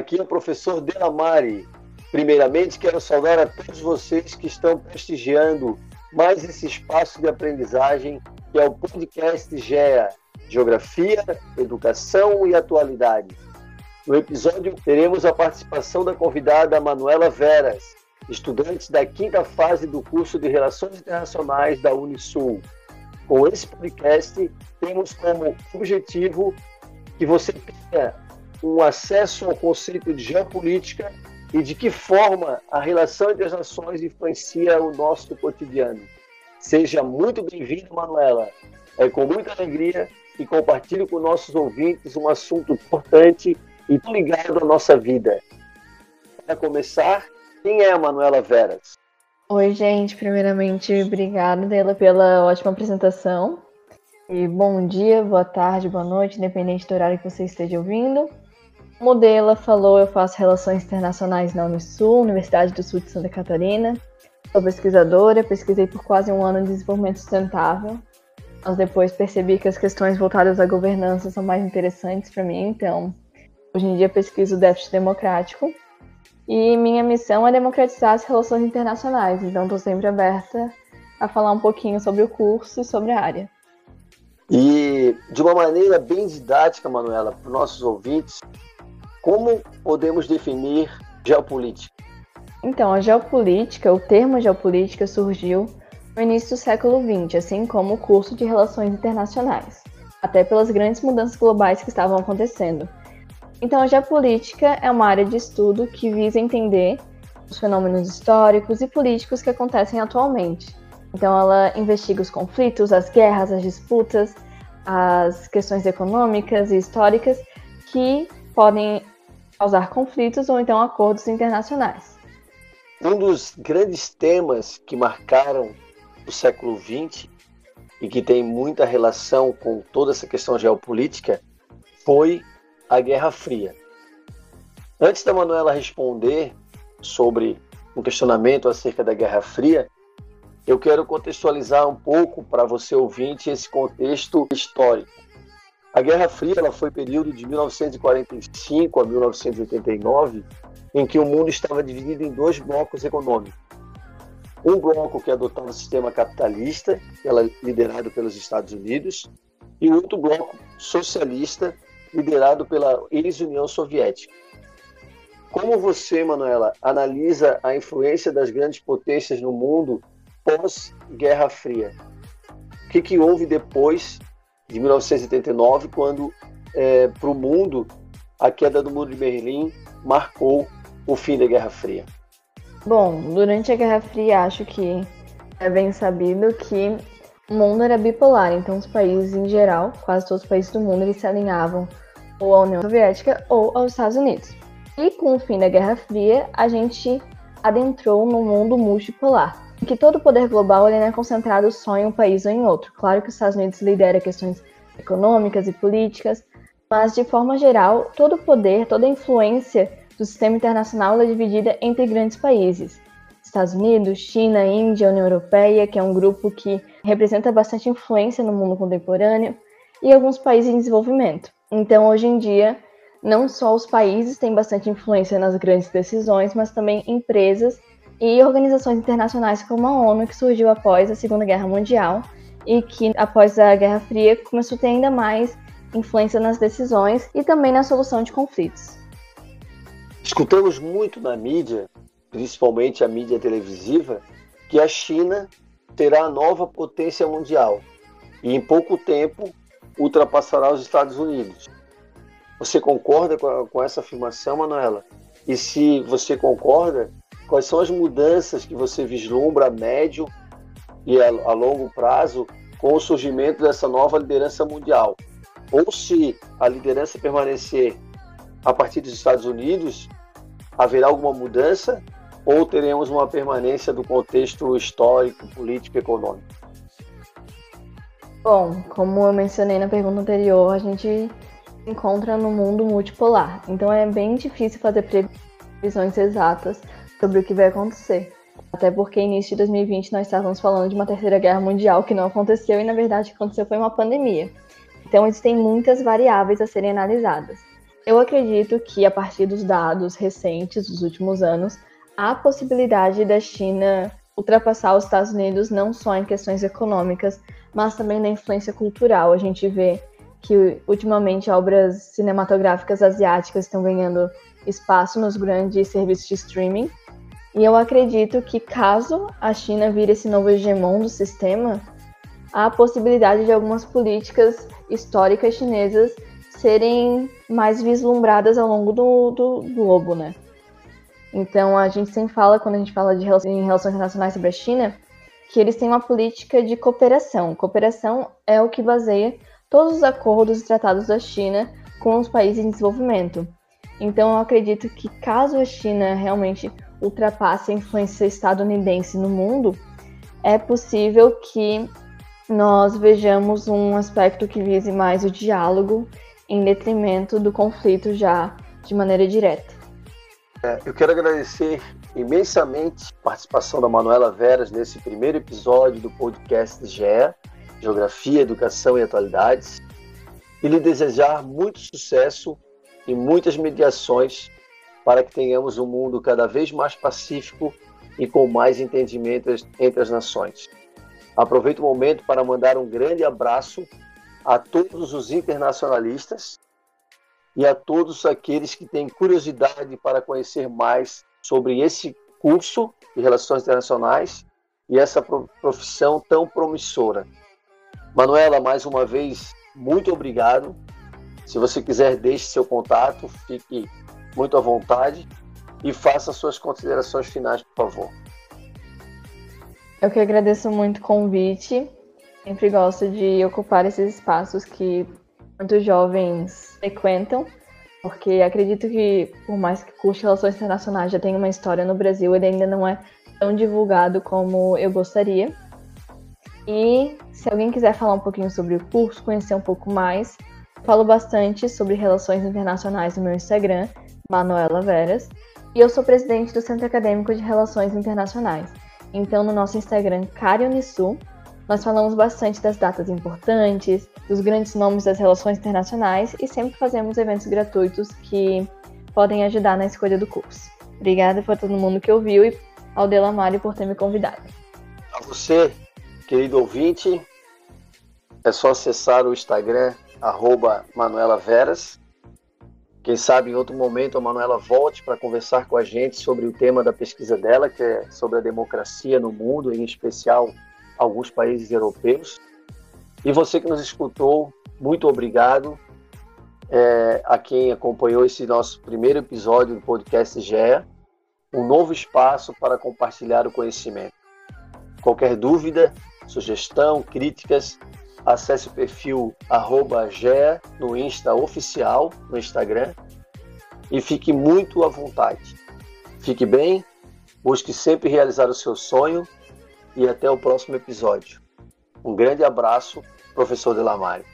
Aqui é o professor Delamare. Primeiramente, quero saudar a todos vocês que estão prestigiando mais esse espaço de aprendizagem que é o podcast GEA, Geografia, Educação e Atualidade. No episódio, teremos a participação da convidada Manuela Veras, estudante da quinta fase do curso de Relações Internacionais da Unisul. Com esse podcast, temos como objetivo que você tenha um acesso ao conceito de geopolítica e de que forma a relação entre as nações influencia o nosso cotidiano. Seja muito bem-vindo, Manuela. É com muita alegria que compartilho com nossos ouvintes um assunto importante e ligado à nossa vida. Para começar, quem é a Manuela Veras? Oi, gente. Primeiramente, obrigada Dela pela ótima apresentação. E bom dia, boa tarde, boa noite, independente do horário que você esteja ouvindo. Como Dela falou, eu faço Relações Internacionais na Unisul, Universidade do Sul de Santa Catarina. Sou pesquisadora, pesquisei por quase um ano em desenvolvimento sustentável. Mas depois percebi que as questões voltadas à governança são mais interessantes para mim, então hoje em dia pesquiso déficit democrático. E minha missão é democratizar as relações internacionais, então estou sempre aberta a falar um pouquinho sobre o curso e sobre a área. E de uma maneira bem didática, Manuela, para os nossos ouvintes, como podemos definir geopolítica? Então, a geopolítica, o termo geopolítica surgiu no início do século XX, assim como o curso de Relações Internacionais, até pelas grandes mudanças globais que estavam acontecendo. Então, a geopolítica é uma área de estudo que visa entender os fenômenos históricos e políticos que acontecem atualmente, então, ela investiga os conflitos, as guerras, as disputas, as questões econômicas e históricas que podem causar conflitos ou então acordos internacionais. Um dos grandes temas que marcaram o século XX e que tem muita relação com toda essa questão geopolítica foi a Guerra Fria. Antes da Manuela responder sobre um questionamento acerca da Guerra Fria, eu quero contextualizar um pouco para você ouvinte esse contexto histórico. A Guerra Fria ela foi período de 1945 a 1989, em que o mundo estava dividido em dois blocos econômicos. Um bloco que adotava o sistema capitalista, liderado pelos Estados Unidos, e outro bloco socialista, liderado pela ex-União Soviética. Como você, Manuela, analisa a influência das grandes potências no mundo pós-Guerra Fria. O que, que houve depois de 1989, quando é, para o mundo a queda do Muro de Berlim marcou o fim da Guerra Fria? Bom, durante a Guerra Fria, acho que é bem sabido que o mundo era bipolar, então os países em geral, quase todos os países do mundo, eles se alinhavam ou à União Soviética ou aos Estados Unidos. E com o fim da Guerra Fria, a gente adentrou no mundo multipolar que todo o poder global ele não é concentrado só em um país ou em outro. Claro que os Estados Unidos lidera questões econômicas e políticas, mas de forma geral, todo o poder, toda a influência do sistema internacional é dividida entre grandes países. Estados Unidos, China, Índia, União Europeia, que é um grupo que representa bastante influência no mundo contemporâneo, e alguns países em desenvolvimento. Então, hoje em dia, não só os países têm bastante influência nas grandes decisões, mas também empresas e organizações internacionais como a ONU, que surgiu após a Segunda Guerra Mundial e que, após a Guerra Fria, começou a ter ainda mais influência nas decisões e também na solução de conflitos. Escutamos muito na mídia, principalmente a mídia televisiva, que a China terá a nova potência mundial e em pouco tempo ultrapassará os Estados Unidos. Você concorda com essa afirmação, Manuela? E se você concorda, Quais são as mudanças que você vislumbra a médio e a, a longo prazo com o surgimento dessa nova liderança mundial? Ou se a liderança permanecer a partir dos Estados Unidos, haverá alguma mudança ou teremos uma permanência do contexto histórico, político e econômico? Bom, como eu mencionei na pergunta anterior, a gente encontra no mundo multipolar, então é bem difícil fazer previsões exatas sobre o que vai acontecer. Até porque início de 2020 nós estávamos falando de uma terceira guerra mundial que não aconteceu e na verdade o que aconteceu foi uma pandemia. Então existem muitas variáveis a serem analisadas. Eu acredito que, a partir dos dados recentes dos últimos anos, há a possibilidade da China ultrapassar os Estados Unidos não só em questões econômicas, mas também na influência cultural. A gente vê que ultimamente obras cinematográficas asiáticas estão ganhando espaço nos grandes serviços de streaming. E eu acredito que caso a China vire esse novo hegemon do sistema, há a possibilidade de algumas políticas históricas chinesas serem mais vislumbradas ao longo do, do, globo, né? Então a gente sempre fala, quando a gente fala de relações, em relações internacionais sobre a China, que eles têm uma política de cooperação. Cooperação é o que baseia todos os acordos e tratados da China com os países em desenvolvimento. Então eu acredito que caso a China realmente ultrapasse a influência estadunidense no mundo, é possível que nós vejamos um aspecto que vise mais o diálogo em detrimento do conflito já de maneira direta. É, eu quero agradecer imensamente a participação da Manuela Veras nesse primeiro episódio do podcast GE, Geografia, Educação e Atualidades, e lhe desejar muito sucesso e muitas mediações para que tenhamos um mundo cada vez mais pacífico e com mais entendimento entre as nações. Aproveito o momento para mandar um grande abraço a todos os internacionalistas e a todos aqueles que têm curiosidade para conhecer mais sobre esse curso de Relações Internacionais e essa profissão tão promissora. Manuela, mais uma vez, muito obrigado. Se você quiser, deixe seu contato, fique muito à vontade e faça suas considerações finais, por favor. Eu que agradeço muito o convite. Sempre gosto de ocupar esses espaços que muitos jovens frequentam, porque acredito que, por mais que de Relações Internacionais já tenha uma história no Brasil, ele ainda não é tão divulgado como eu gostaria. E se alguém quiser falar um pouquinho sobre o curso, conhecer um pouco mais, falo bastante sobre relações internacionais no meu Instagram, Manuela Veras, e eu sou presidente do Centro Acadêmico de Relações Internacionais. Então, no nosso Instagram, Unisul, nós falamos bastante das datas importantes, dos grandes nomes das relações internacionais e sempre fazemos eventos gratuitos que podem ajudar na escolha do curso. Obrigada por todo mundo que ouviu e ao Delamare por ter me convidado. A você, querido ouvinte, é só acessar o Instagram, arroba Manuela Veras, quem sabe em outro momento a Manuela volte para conversar com a gente sobre o tema da pesquisa dela, que é sobre a democracia no mundo, em especial alguns países europeus. E você que nos escutou, muito obrigado. É, a quem acompanhou esse nosso primeiro episódio do podcast GEA, um novo espaço para compartilhar o conhecimento. Qualquer dúvida, sugestão, críticas, acesse o perfil GEA no Insta oficial, no Instagram, e fique muito à vontade. Fique bem, busque sempre realizar o seu sonho e até o próximo episódio. Um grande abraço, professor Delamare.